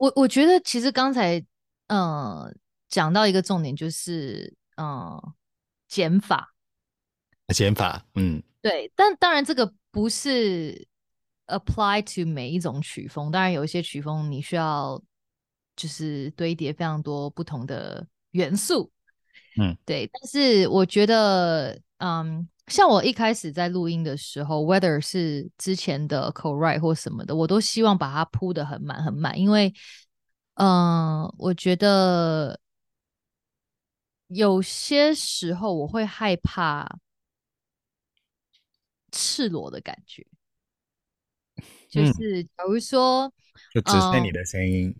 我我觉得其实刚才嗯讲到一个重点就是嗯减法，减法，嗯，对，但当然这个不是 apply to 每一种曲风，当然有一些曲风你需要就是堆叠非常多不同的元素，嗯，对，但是我觉得嗯。像我一开始在录音的时候，whether 是之前的 co-write 或什么的，我都希望把它铺得很满很满，因为，嗯、呃，我觉得有些时候我会害怕赤裸的感觉，就是假如说，嗯、就只剩你的声音、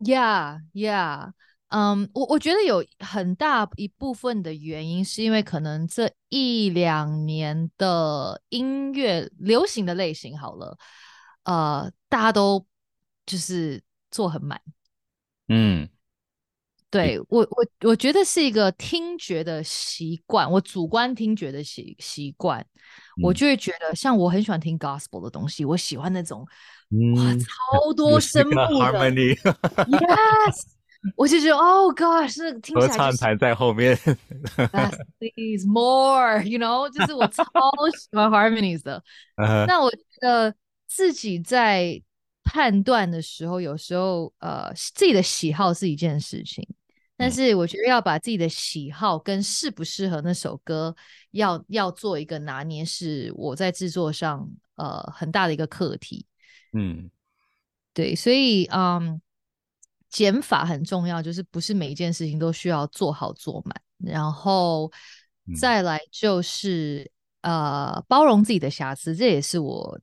uh，Yeah, yeah。嗯，um，我我觉得有很大一部分的原因是因为可能这一两年的音乐流行的类型好了，呃，大家都就是做很满。嗯，对，我我我觉得是一个听觉的习惯，我主观听觉的习习惯，我就会觉得像我很喜欢听 gospel 的东西，我喜欢那种哇超多声部的 Yes。我就觉得，，Oh，God，是听起来、就是、合唱团在后面，Please more，you know，就是我超喜欢 harmonies 的。那我觉得自己在判断的时候，有时候呃，自己的喜好是一件事情，但是我觉得要把自己的喜好跟适不适合那首歌要要做一个拿捏，是我在制作上呃很大的一个课题。嗯，对，所以嗯。减法很重要，就是不是每一件事情都需要做好做满，然后再来就是、嗯、呃包容自己的瑕疵，这也是我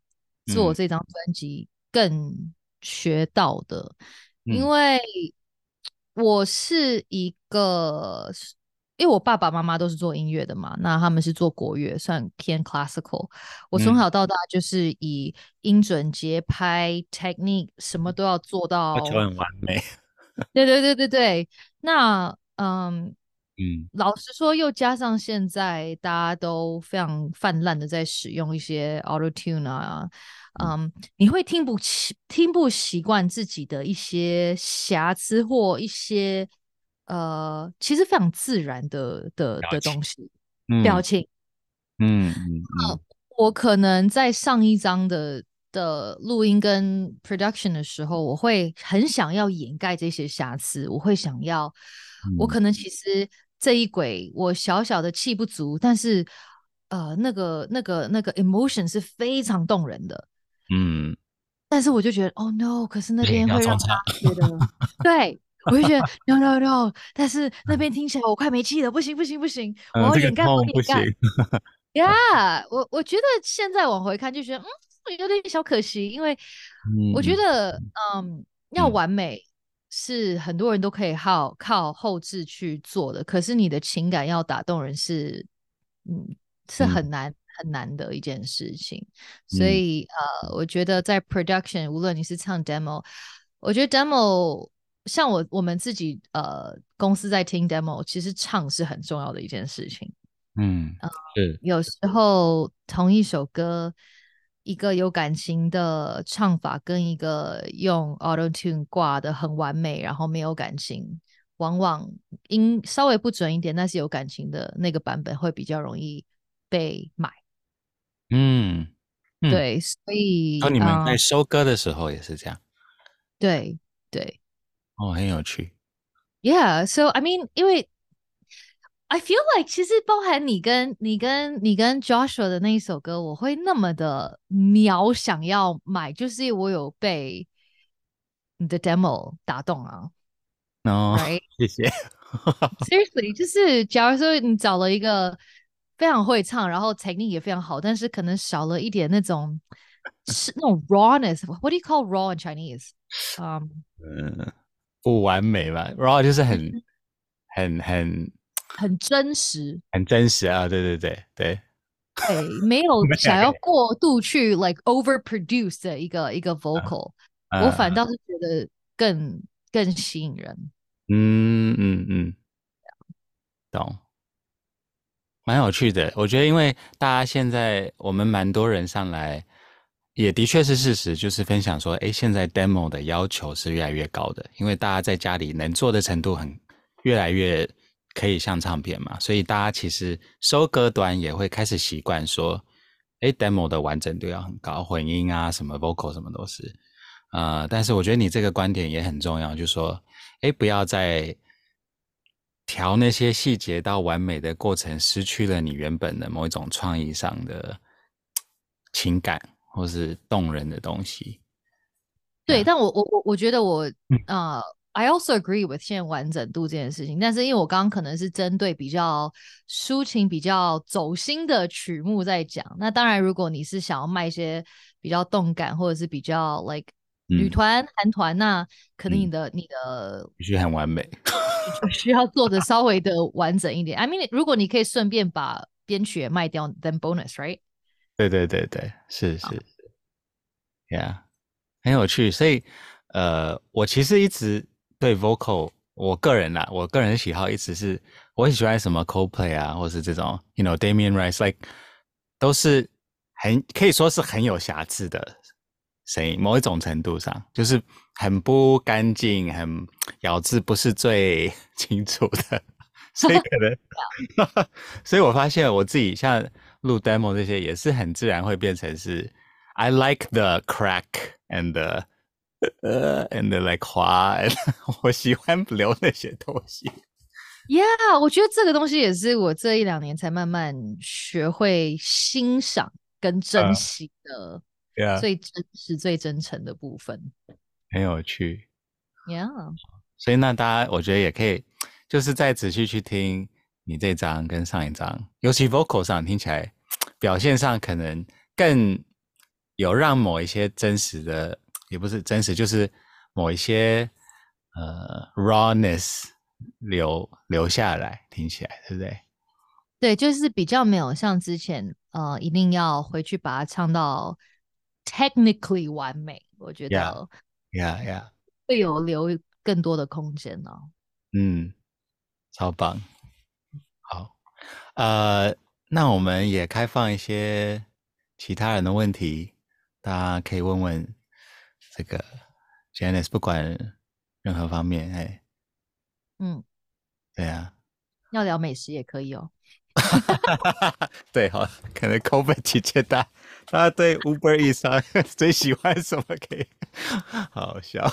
做这张专辑更学到的，嗯、因为我是一个，因为我爸爸妈妈都是做音乐的嘛，那他们是做国乐，算偏 classical，我从小到大就是以音准、节拍、technique 什么都要做到，就很完美。对对对对对，那嗯嗯，老实说，又加上现在大家都非常泛滥的在使用一些 Auto Tune 啊，嗯，你会听不习听不习惯自己的一些瑕疵或一些呃，其实非常自然的的的东西，表情，嗯嗯，嗯，我可能在上一张的。的录音跟 production 的时候，我会很想要掩盖这些瑕疵，我会想要，嗯、我可。能其实这一轨我小小的气不足，但是呃，那个那个那个 emotion 是非常动人的，嗯，但是我就觉得，Oh no，可是那边会让他觉得，对，我就觉得 No No No，但是那边 听起来我快没气了，不行不行不行，我要掩盖，我掩盖，Yeah，我我觉得现在往回看就觉得，嗯。有点小可惜，因为我觉得，嗯，嗯，要完美是很多人都可以靠靠后置去做的，可是你的情感要打动人是，嗯，是很难很难的一件事情。所以，呃，我觉得在 production，无论你是唱 demo，我觉得 demo 像我我们自己呃公司在听 demo，其实唱是很重要的一件事情。嗯，是有时候同一首歌。一个有感情的唱法跟一个用 Auto Tune 挂的很完美，然后没有感情，往往音稍微不准一点，但是有感情的那个版本会比较容易被买。嗯，嗯对，所以哦，你们在收歌的时候也是这样？对对，哦，很有趣。Yeah，so I mean，因为。I feel like 其实包含你跟你跟你跟 Joshua 的那一首歌，我会那么的秒想要买，就是我有被你的 demo 打动啊。哦?谢谢。Seriously，就是假如说你找了一个非常会唱，然后 technique 也非常好，但是可能少了一点那种是那种 rawness。What do you call raw in Chinese？嗯，嗯，不完美吧？raw 就是很很很。很真实，很真实啊！对对对对，对，没有想要过度去 like overproduce 的一个一个 vocal，、uh, uh, 我反倒是觉得更更吸引人。嗯嗯嗯，懂，蛮有趣的。我觉得，因为大家现在我们蛮多人上来也的确是事实，就是分享说，哎，现在 demo 的要求是越来越高的，因为大家在家里能做的程度很越来越可以像唱片嘛，所以大家其实收歌端也会开始习惯说，哎，demo 的完整度要很高，混音啊，什么 vocal 什么都是，呃，但是我觉得你这个观点也很重要，就是说，哎，不要再调那些细节到完美的过程，失去了你原本的某一种创意上的情感。或是动人的东西，对，但我我我我觉得我啊、嗯 uh,，I also agree with 现在完整度这件事情。但是因为我刚刚可能是针对比较抒情、比较走心的曲目在讲。那当然，如果你是想要卖一些比较动感，或者是比较 like 女团、韩团，那可能你的、嗯、你的必须很完美，需要做的稍微的完整一点。I mean，如果你可以顺便把编曲也卖掉，then bonus，right？对对对对，是是是，Yeah，很有趣。所以，呃，我其实一直对 vocal，我个人啦，我个人喜好一直是，我很喜欢什么 Coldplay 啊，或是这种，you know，Damien Rice，like 都是很可以说是很有瑕疵的声音，某一种程度上就是很不干净，很咬字不是最 清楚的，所以可能 所以我发现我自己像。录 demo 这些也是很自然会变成是，I like the crack and the, uh, and the like 滑，我喜欢留那些东西。Yeah，我觉得这个东西也是我这一两年才慢慢学会欣赏跟珍惜的，最真实、最真诚的部分。很有趣。Yeah，所以那大家我觉得也可以，就是再仔细去听你这张跟上一张，尤其 vocal 上听起来。表现上可能更有让某一些真实的，也不是真实，就是某一些呃 rawness 留留下来，听起来对不对？对，就是比较没有像之前呃，一定要回去把它唱到 technically 完美，我觉得，yeah yeah，会有留更多的空间呢、哦。嗯，超棒，好，呃。那我们也开放一些其他人的问题，大家可以问问这个 Janice，不管任何方面，哎，嗯，对啊，要聊美食也可以哦。对，好，可能 COVID 期间大大家对 Uber Eats 最喜欢什么？可以，好好笑。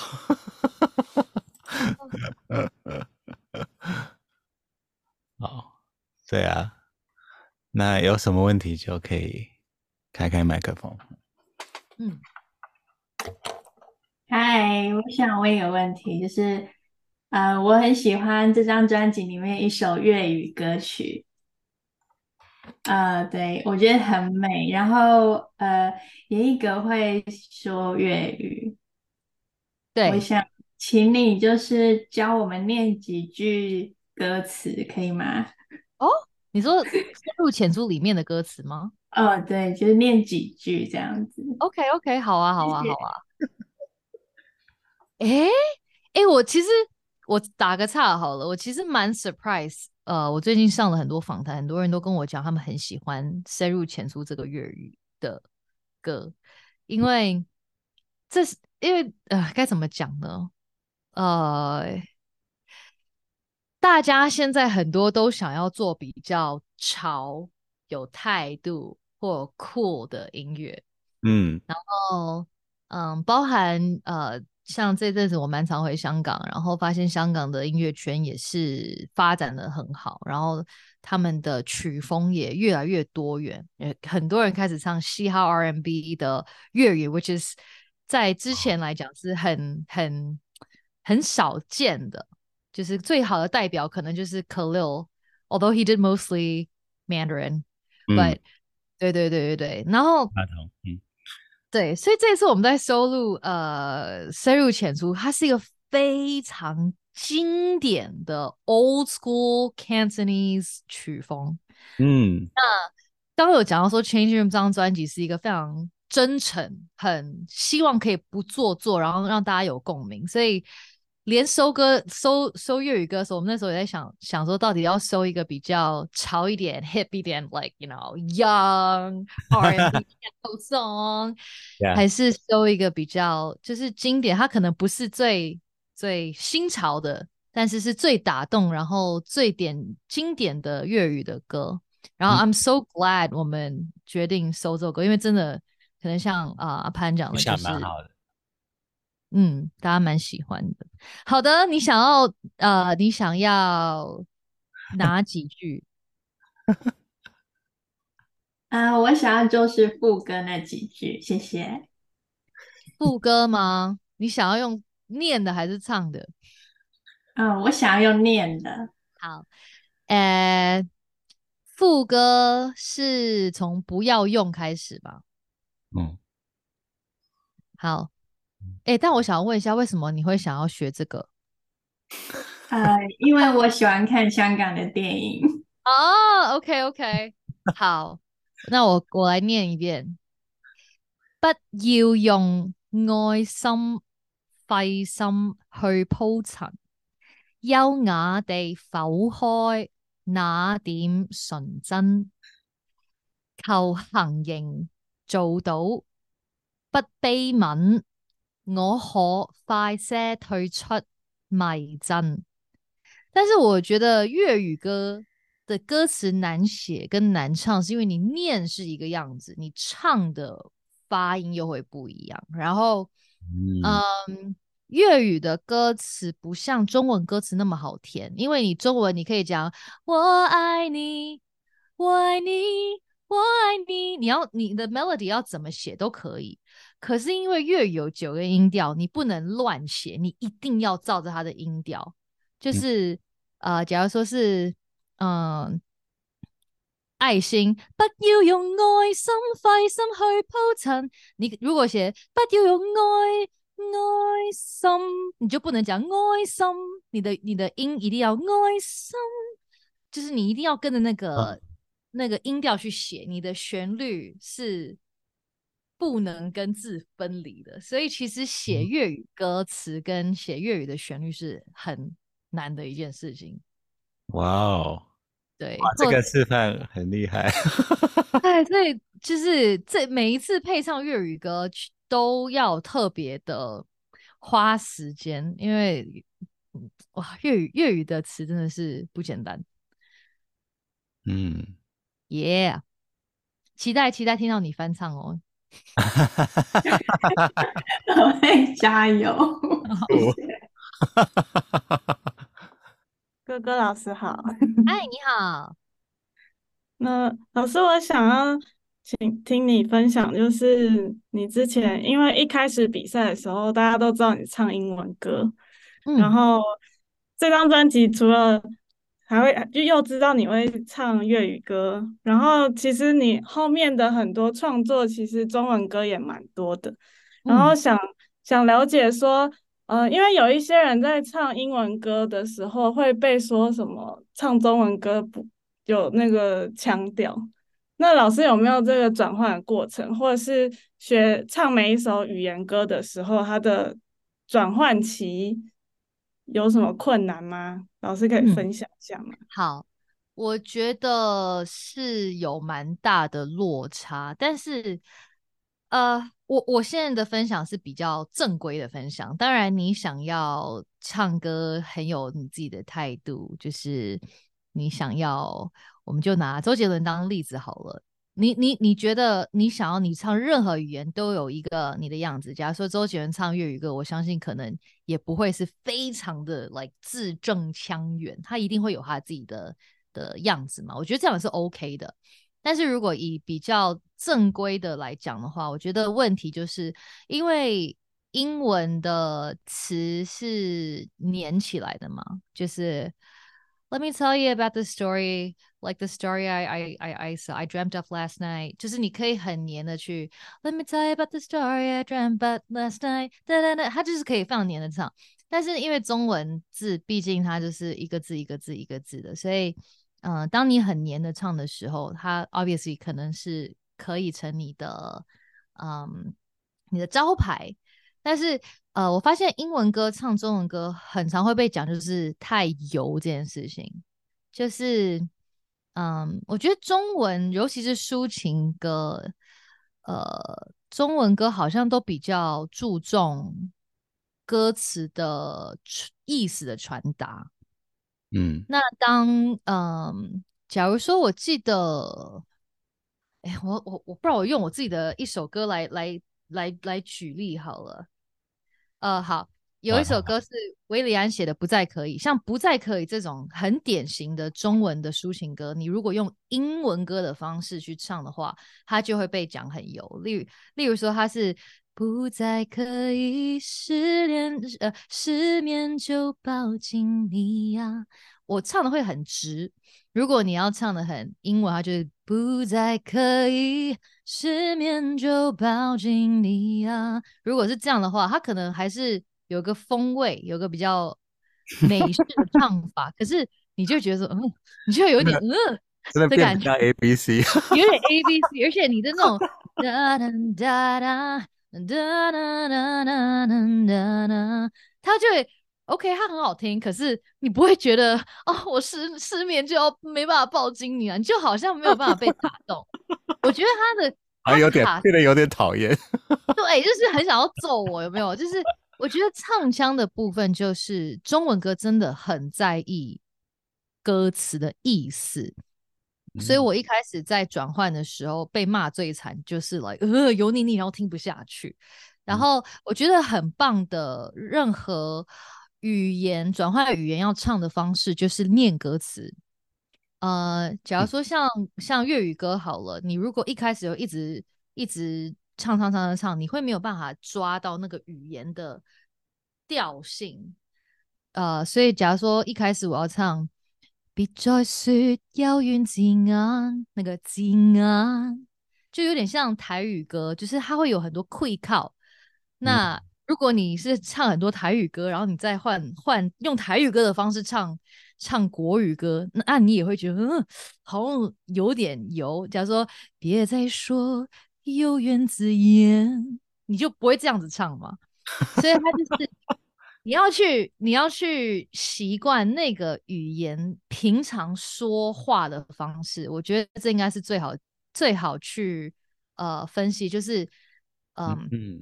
好，对啊。那有什么问题就可以开开麦克风。嗯，嗨，我想问一个问题，就是，呃，我很喜欢这张专辑里面一首粤语歌曲，呃，对，我觉得很美，然后呃，严艺格会说粤语，对，我想请你就是教我们念几句歌词，可以吗？哦。你说深入浅出里面的歌词吗？哦，对，就是念几句这样子。Okay, 好啊，好啊，好啊。哎哎，我其实我打个岔好了，我其实蛮 surprise。呃，我最近上了很多访谈，很多人都跟我讲，他们很喜欢深入浅出这个粤语的歌，因为这是因为呃，该怎么讲呢？呃。大家现在很多都想要做比较潮、有态度或酷的音乐，嗯，然后嗯，包含呃，像这阵子我蛮常回香港，然后发现香港的音乐圈也是发展的很好，然后他们的曲风也越来越多元，也很多人开始唱嘻哈 R&B 的粤语，which is 在之前来讲是很很很少见的。就是最好的代表可能就是 Khalil，although he did mostly Mandarin，but、嗯、对对对对对，然后，嗯，对，所以这次我们在收录呃深入浅出，它是一个非常经典的 old school Cantonese 曲风，嗯，那刚刚有讲到说 Change Room 这张专辑是一个非常真诚，很希望可以不做作，然后让大家有共鸣，所以。连收歌收收粤语歌的时候，我们那时候也在想想说，到底要收一个比较潮一点、hip 一点，like you know young R&B song，Yeah. 还是收一个比较就是经典？它可能不是最最新潮的，但是是最打动，然后最典经典的粤语的歌。然后 I'm so glad 我们决定收这首歌，因为真的可能像啊阿潘讲的，就是蛮好的。嗯，大家蛮喜欢的。好的，你想要呃，你想要 哪几句？啊、uh,，我想要就是副歌那几句，谢谢。副歌吗？你想要用念的还是唱的？嗯、uh,，我想要用念的。好，呃，副歌是从不要用开始吧？嗯，好。哎、欸，但我想要问一下，为什么你会想要学这个？呃、uh,，因为我喜欢看香港的电影。哦、oh,，OK OK，好，那我我来念一遍。不要用爱心费心去铺陈，优雅地剖开那点纯真，求行刑做到不悲悯。我可快些退出迷阵，但是我觉得粤语歌的歌词难写跟难唱，是因为你念是一个样子，你唱的发音又会不一样。然后，嗯，嗯粤语的歌词不像中文歌词那么好填，因为你中文你可以讲我爱你，我爱你。我爱你，你要你的 melody 要怎么写都可以，可是因为粤语有九个音调，你不能乱写，你一定要照着它的音调。就是、嗯、呃，假如说是嗯、呃，爱心，不要用爱心费心去铺陈。你如果写不要用爱爱心，你就不能讲爱心，你的你的音一定要爱心，就是你一定要跟着那个。啊那个音调去写，你的旋律是不能跟字分离的，所以其实写粤语歌词跟写粤语的旋律是很难的一件事情。哇哦，对，这个示范很厉害。对，所以就是这每一次配上粤语歌都要特别的花时间，因为哇，粤语粤语的词真的是不简单。嗯。耶、yeah.，期待期待听到你翻唱哦！我会加油，哥哥老师好，嗨，你好。那老师，我想要请听你分享，就是你之前因为一开始比赛的时候，大家都知道你唱英文歌，嗯、然后这张专辑除了还会就又知道你会唱粤语歌，然后其实你后面的很多创作其实中文歌也蛮多的，然后想、嗯、想了解说，呃，因为有一些人在唱英文歌的时候会被说什么唱中文歌不有那个腔调，那老师有没有这个转换的过程，或者是学唱每一首语言歌的时候，它的转换期有什么困难吗？老师可以分享一下吗？嗯，好，我觉得是有蛮大的落差，但是，呃，我我现在的分享是比较正规的分享。当然，你想要唱歌很有你自己的态度，就是你想要，我们就拿周杰伦当例子好了。你你你觉得你想要你唱任何语言都有一个你的样子。假如说周杰伦唱粤语歌，我相信可能也不会是非常的 like 字正腔圆，他一定会有他自己的的样子嘛。我觉得这样是 OK 的。但是如果以比较正规的来讲的话，我觉得问题就是因为英文的词是黏起来的嘛，就是 Let me tell you about the story. Like the story I I I I saw I dreamt of last night，就是你可以很黏的去 Let me tell you about the story I dreamt of last night，哒哒哒，它就是可以放黏的唱。但是因为中文字毕竟它就是一个字一个字一个字的，所以嗯、当你很黏的唱的时候，它 obviously 可能是可以成你的嗯你的招牌。但是呃，我发现英文歌唱中文歌很常会被讲，就是太油这件事情。就是嗯，我觉得中文尤其是抒情歌，呃，中文歌好像都比较注重歌词的意思的传达。嗯，那当嗯，假如说我记得，哎，我我我不知道我用我自己的一首歌来来来来举例好了。呃，好，有一首歌是韦礼安写的《不再可以》，像《不再可以》这种很典型的中文的抒情歌，你如果用英文歌的方式去唱的话，它就会被讲很油。例如，例如说它是不再可以失恋，呃，失眠就抱紧你呀，我唱的会很直。如果你要唱的很英文，它就是不再可以。失眠就抱紧你呀。如果是这样的话，它可能还是有个风味，有个比较美式的唱法。可是你就觉得说，嗯，你就有点嗯的感觉，A B C，有点 A B C，而且你的那种哒哒哒哒哒哒哒哒哒哒，他就会 OK，他很好听。可是你不会觉得哦，我失失眠就要没办法抱紧你啊，你就好像没有办法被打动。我觉得他的。还有点变得有点讨厌，对，就是很想要揍我，有没有？就是我觉得唱腔的部分，就是中文歌真的很在意歌词的意思，嗯、所以我一开始在转换的时候被骂最惨，就是来、like, 呃油腻腻，然后听不下去。然后我觉得很棒的，任何语言转换语言要唱的方式，就是念歌词。呃，假如说像、嗯、像粤语歌好了，你如果一开始就一直一直唱唱唱唱唱，你会没有办法抓到那个语言的调性。呃，所以假如说一开始我要唱，别再说遥远字眼，那个字眼就有点像台语歌，就是它会有很多溃靠。那、嗯、如果你是唱很多台语歌，然后你再换换用台语歌的方式唱。唱国语歌，那、啊、你也会觉得，嗯，好像有点油。假如说别再说有缘字眼，你就不会这样子唱嘛。所以他就是你要去，你要去习惯那个语言平常说话的方式。我觉得这应该是最好最好去呃分析，就是、呃、嗯，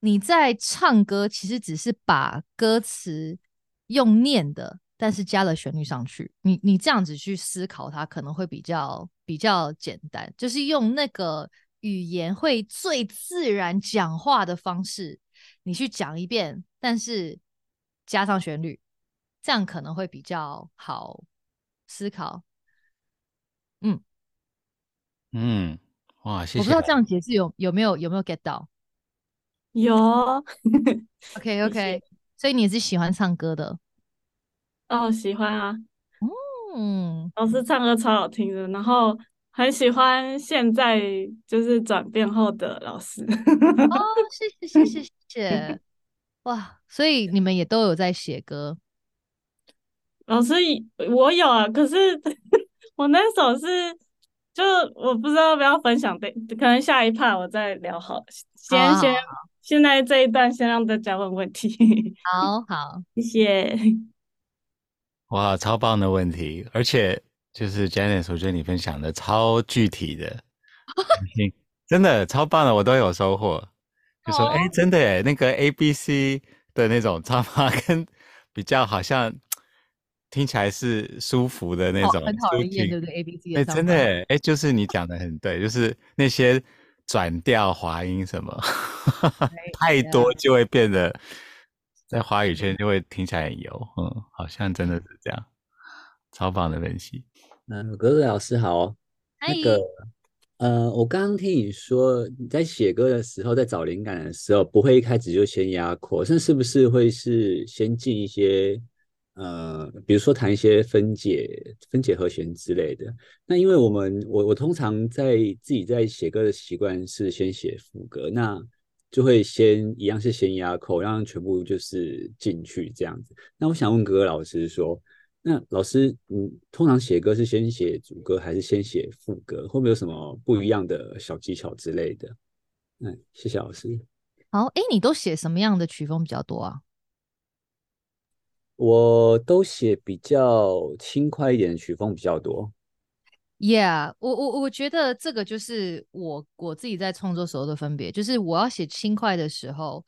你在唱歌其实只是把歌词用念的。但是加了旋律上去，你你这样子去思考它，可能会比较比较简单，就是用那个语言会最自然讲话的方式，你去讲一遍，但是加上旋律，这样可能会比较好思考。嗯嗯，哇，谢谢。我不知道这样解释有有没有有没有 get 到？有，OK OK，所以你是喜欢唱歌的。哦，喜欢啊，嗯，老师唱歌超好听的，然后很喜欢现在就是转变后的老师。哦，谢谢谢谢谢谢，哇，所以你们也都有在写歌？老师，我有啊，可是 我那首是就我不知道要不要分享，对，可能下一趴我再聊好了，先好好好先现在这一段先让大家问问题。好好，谢谢。哇，超棒的问题，而且就是 Janice，我觉得你分享的超具体的，真的超棒的，我都有收获。就说，哎、oh. 欸，真的哎，那个 A B C 的那种唱法，跟比较好像听起来是舒服的那种，很讨人厌，对不对？A B C 的唱法，真的，哎、欸，就是你讲的很对，就是那些转调、滑音什么，太多就会变得。在华语圈就会听起来很油，嗯，好像真的是这样，超棒的分析。嗯，格格老师好。那个，呃，我刚刚听你说你在写歌的时候，在找灵感的时候，不会一开始就先压扩，那是不是会是先进一些，呃，比如说弹一些分解、分解和弦之类的？那因为我们，我我通常在自己在写歌的习惯是先写副歌，那。就会先一样是先压扣，让全部就是进去这样子。那我想问格格老师说，那老师，你通常写歌是先写主歌还是先写副歌？会不会有什么不一样的小技巧之类的？嗯，谢谢老师。好，哎，你都写什么样的曲风比较多啊？我都写比较轻快一点的曲风比较多。Yeah，我我我觉得这个就是我我自己在创作时候的分别，就是我要写轻快的时候，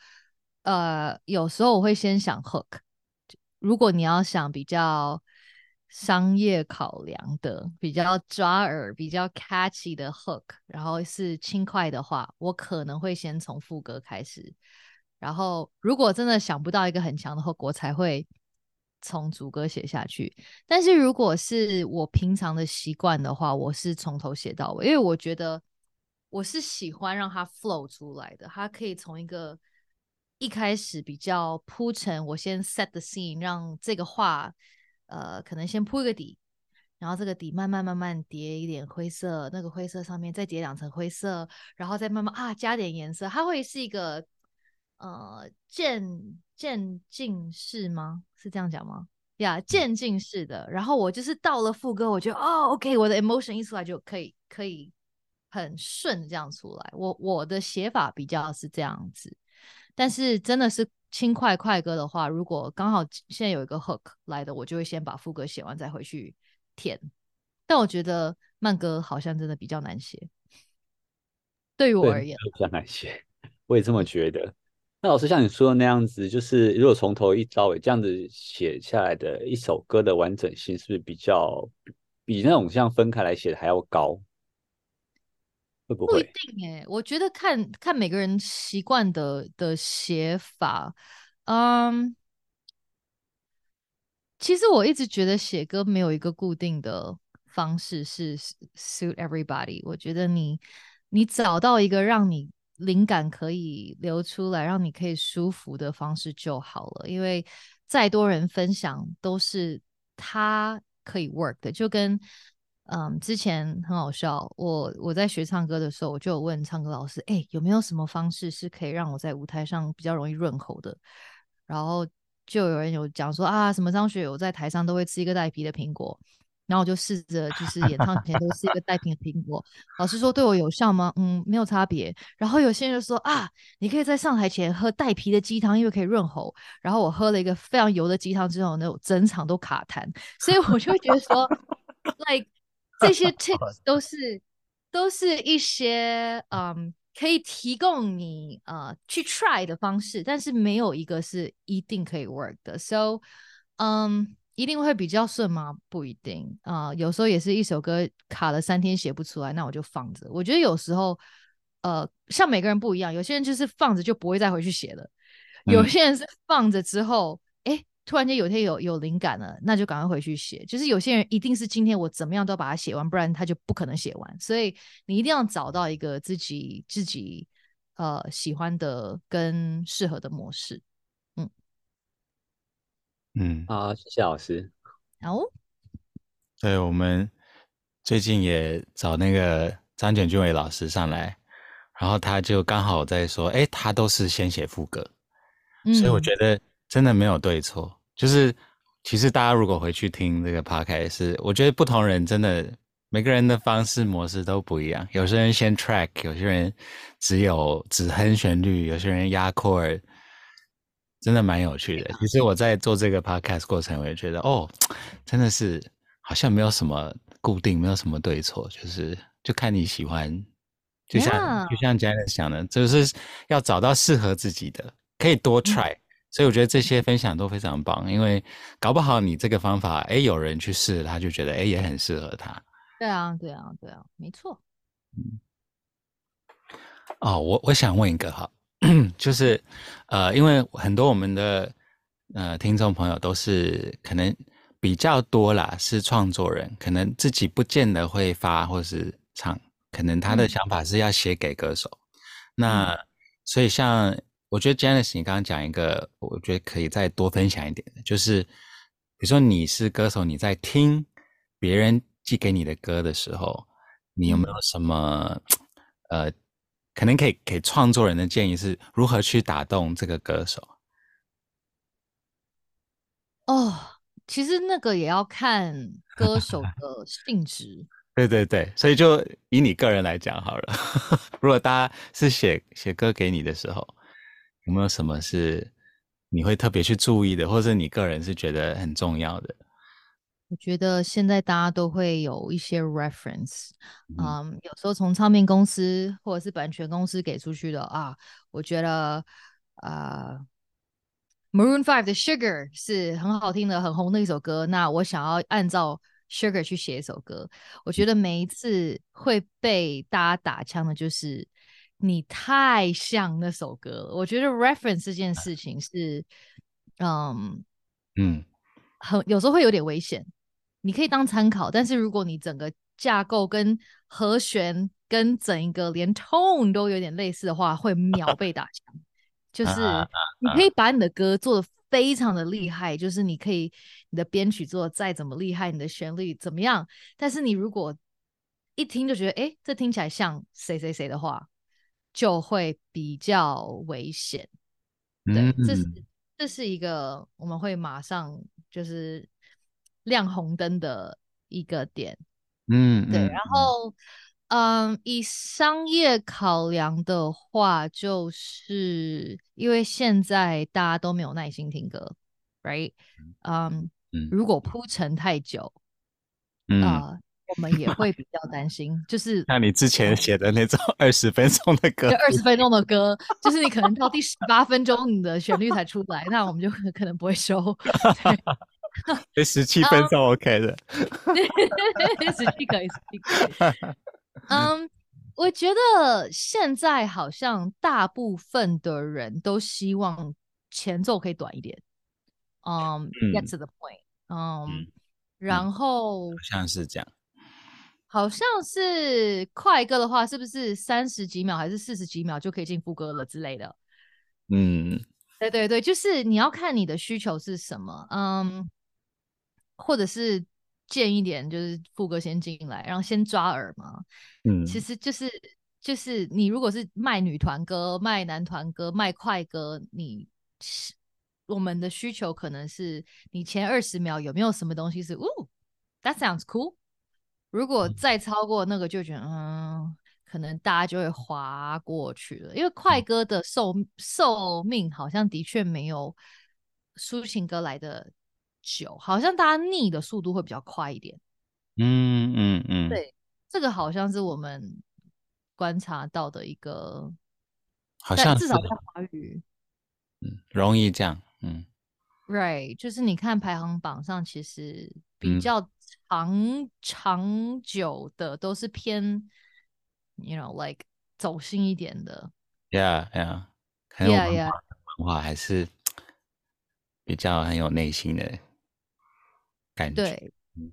呃，有时候我会先想 hook。如果你要想比较商业考量的、比较抓耳、比较 catchy 的 hook，然后是轻快的话，我可能会先从副歌开始。然后如果真的想不到一个很强的 hook，我才会。从主歌写下去，但是如果是我平常的习惯的话，我是从头写到尾，因为我觉得我是喜欢让它 flow 出来的，它可以从一个一开始比较铺陈，我先 set the scene，让这个话呃可能先铺一个底，然后这个底慢慢慢慢叠一点灰色，那个灰色上面再叠两层灰色，然后再慢慢啊加点颜色，它会是一个呃渐渐进式吗？是这样讲吗？呀，渐进式的。然后我就是到了副歌，我觉得哦，OK，我的 emotion 一出来就可以可以很顺这样出来。我我的写法比较是这样子，但是真的是轻快快歌的话，如果刚好现在有一个 hook 来的，我就会先把副歌写完再回去填。但我觉得慢歌好像真的比较难写，对于我而言比较难写，我也这么觉得。那老师像你说的那样子，就是如果从头一到尾这样子写下来的一首歌的完整性，是不是比较比那种像分开来写的还要高？会不会？不一定哎，我觉得看看每个人习惯的的写法。嗯，其实我一直觉得写歌没有一个固定的方式是 suit everybody。我觉得你你找到一个让你。灵感可以流出来，让你可以舒服的方式就好了。因为再多人分享都是他可以 work 的，就跟嗯之前很好笑，我我在学唱歌的时候，我就有问唱歌老师，哎，有没有什么方式是可以让我在舞台上比较容易润喉的？然后就有人有讲说啊，什么张学友在台上都会吃一个带皮的苹果。然后我就试着，就是演唱前都吃一个带皮的苹果。老师说对我有效吗？嗯，没有差别。然后有些人就说啊，你可以在上台前喝带皮的鸡汤，因为可以润喉。然后我喝了一个非常油的鸡汤之后呢，我整场都卡痰。所以我就觉得说，like 这些 tips 都是都是一些嗯可以提供你呃去 try 的方式，但是没有一个是一定可以 work 的。So 嗯。一定会比较顺吗？不一定啊、呃，有时候也是一首歌卡了三天写不出来，那我就放着。我觉得有时候，呃，像每个人不一样，有些人就是放着就不会再回去写了，嗯、有些人是放着之后，哎，突然间有天有有灵感了，那就赶快回去写。就是有些人一定是今天我怎么样都把它写完，不然他就不可能写完。所以你一定要找到一个自己自己呃喜欢的跟适合的模式。嗯，好，谢谢老师。好，对，我们最近也找那个张卷俊伟老师上来，然后他就刚好在说，哎，他都是先写副歌，嗯，所以我觉得真的没有对错，就是其实大家如果回去听这个 podcast，是我觉得不同人真的每个人的方式模式都不一样，有些人先 track，有些人只有只哼旋律，有些人压 chord。真的蛮有趣的。其实我在做这个 podcast 过程，我也觉得哦，真的是好像没有什么固定，没有什么对错，就是就看你喜欢。就像.就像 Janice 讲的，就是要找到适合自己的，可以多 try。嗯、所以我觉得这些分享都非常棒，因为搞不好你这个方法，哎，有人去试，他就觉得哎也很适合他。对啊，对啊，对啊，没错。嗯。哦，我我想问一个哈。就是，呃，因为很多我们的呃听众朋友都是可能比较多啦，是创作人，可能自己不见得会发或是唱，可能他的想法是要写给歌手。嗯、那所以像我觉得 Janice，你刚刚讲一个，我觉得可以再多分享一点的，就是比如说你是歌手，你在听别人寄给你的歌的时候，你有没有什么、嗯、呃？可能可以给创作人的建议是如何去打动这个歌手。哦，其实那个也要看歌手的性质。对对对，所以就以你个人来讲好了。如果大家是写写歌给你的时候，有没有什么是你会特别去注意的，或者你个人是觉得很重要的？我觉得现在大家都会有一些 reference，嗯，um, 有时候从唱片公司或者是版权公司给出去的啊，我觉得啊、uh,，Maroon Five 的 Sugar 是很好听的、很红的一首歌，那我想要按照 Sugar 去写一首歌，我觉得每一次会被大家打枪的就是你太像那首歌了。我觉得 reference 这件事情是，嗯嗯，很有时候会有点危险。你可以当参考，但是如果你整个架构跟和弦跟整一个连 tone 都有点类似的话，会秒被打枪。就是你可以把你的歌做的非常的厉害，就是你可以你的编曲做的再怎么厉害，你的旋律怎么样，但是你如果一听就觉得，哎，这听起来像谁谁谁的话，就会比较危险。对，这是这是一个我们会马上就是。亮红灯的一个点，嗯，对，然后，嗯，嗯，以商业考量的话，就是因为现在大家都没有耐心听歌，right？嗯，嗯，如果铺陈太久，嗯，呃，我们也会比较担心，就是那你之前写的那种 二十分钟的歌，二十分钟的歌，就是你可能到第十八分钟你的旋律才出来，那我们就可能不会收。对十七分钟 OK 的，十七可以，十七可以。嗯，我觉得现在好像大部分的人都希望前奏可以短一点。嗯，get to the point。嗯，然后好像是这样，好像是快歌的话，是不是三十几秒还是四十几秒就可以进副歌了之类的？嗯，对对对，就是你要看你的需求是什么。嗯。或者是建一点，就是副歌先进来，然后先抓耳嘛。嗯，其实就是就是你如果是卖女团歌、卖男团歌、卖快歌，你我们的需求可能是你前二十秒有没有什么东西是哦，That sounds cool。如果再超过那个，就觉得嗯，可能大家就会滑过去了，因为快歌的寿寿命好像的确没有抒情歌来的。久，好像大家腻的速度会比较快一点。嗯嗯嗯，对，这个好像是我们观察到的一个，好像至少在华语，嗯，容易这样，嗯，right，就是你看排行榜上，其实比较长、嗯、长久的都是偏，you know，like 走心一点的，yeah yeah，yeah yeah，文化还是比较很有内心的。感觉对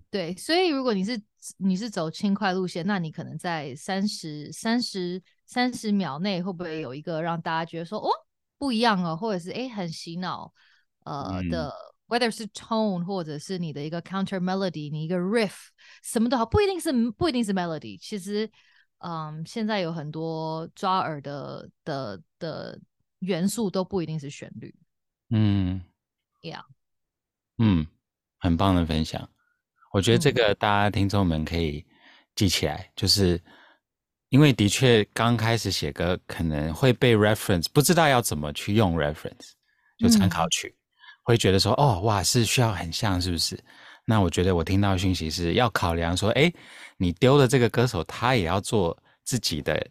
对，所以如果你是你是走轻快路线，那你可能在三十三十三十秒内会不会有一个让大家觉得说哦不一样哦，或者是哎很洗脑呃、嗯、的，whether 是 tone 或者是你的一个 counter melody，你一个 riff 什么都好，不一定是不一定是 melody，其实嗯现在有很多抓耳的的的元素都不一定是旋律，嗯，yeah，嗯。很棒的分享，我觉得这个大家听众们可以记起来，嗯、就是因为的确刚开始写歌可能会被 reference，不知道要怎么去用 reference，就参考曲，嗯、会觉得说哦哇是需要很像是不是？那我觉得我听到讯息是要考量说，哎，你丢的这个歌手他也要做自己的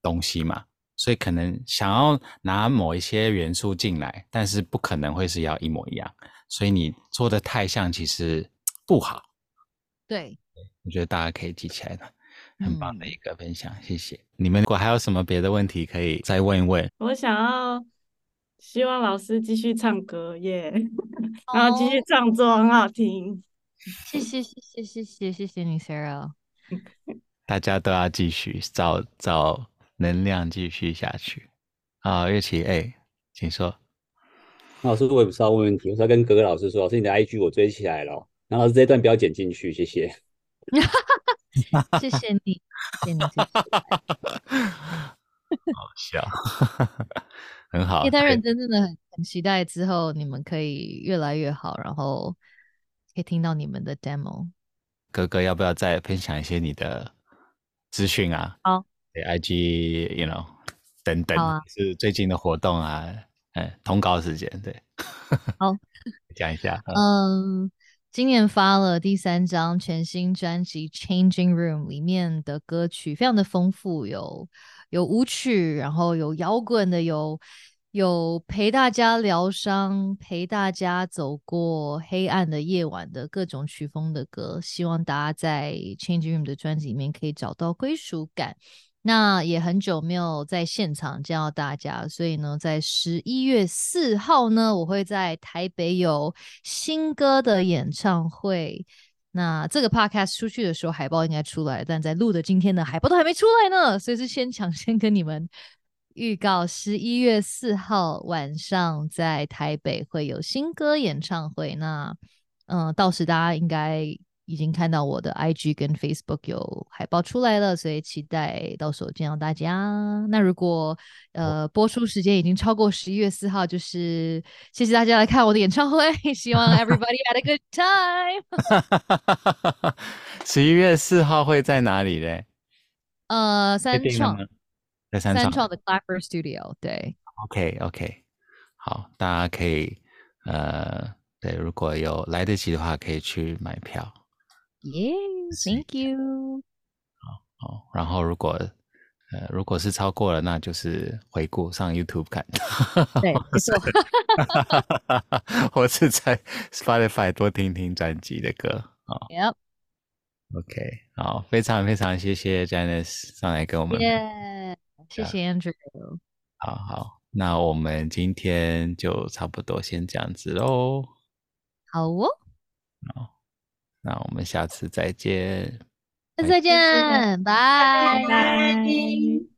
东西嘛，所以可能想要拿某一些元素进来，但是不可能会是要一模一样。所以你做的太像，其实不好。对，我觉得大家可以记起来的，很棒的一个分享，嗯、谢谢。你们如果还有什么别的问题，可以再问一问。我想要希望老师继续唱歌耶，yeah、然后继续创作很好听。谢谢谢谢谢谢谢谢你，Sarah。大家都要继续找找能量，继续下去。好，月琪，哎，请说。老师，我也不知道问问题，我是要跟格格老师说，老师你的 IG 我追起来了，然后老师这一段不要剪进去，谢谢。谢谢你，谢谢你，谢谢。好笑，很好。因为他认真，真的很很期待之后你们可以越来越好，然后可以听到你们的 demo。哥哥要不要再分享一些你的资讯啊？好，对，IG，you know，等等，啊、是最近的活动啊。嗯，通告时间对。好，讲一下。嗯，今年发了第三张全新专辑《Changing Room》，里面的歌曲非常的丰富，有有舞曲，然后有摇滚的，有有陪大家疗伤、陪大家走过黑暗的夜晚的各种曲风的歌。希望大家在《Change Room》的专辑里面可以找到归属感。那也很久没有在现场见到大家，所以呢，在十一月四号呢，我会在台北有新歌的演唱会。那这个 podcast 出去的时候，海报应该出来，但在录的今天呢，海报都还没出来呢，所以是先抢 先跟你们预告，十一月四号晚上在台北会有新歌演唱会。那嗯，到时大家应该。已经看到我的 IG 跟 Facebook 有海报出来了，所以期待到时候见到大家。那如果呃播出时间已经超过十一月四号，就是谢谢大家来看我的演唱会，希望 everybody had a good time。十一月四号会在哪里嘞？呃，三创，在三创的 Clapper Studio。对，OK OK，好，大家可以呃，对，如果有来得及的话，可以去买票。耶、yeah，Thank you。好，好，然后如果呃，如果是超过了，那就是回顾上 YouTube 看。对，没错。或是在 Spotify 多听听专辑的歌啊。Yep。OK，好，非常非常谢谢 Janice 上来跟我们。耶、yeah，谢谢 Andrew。好好，那我们今天就差不多先这样子喽。好哦。好。那我们下次再见，下次再见，拜拜。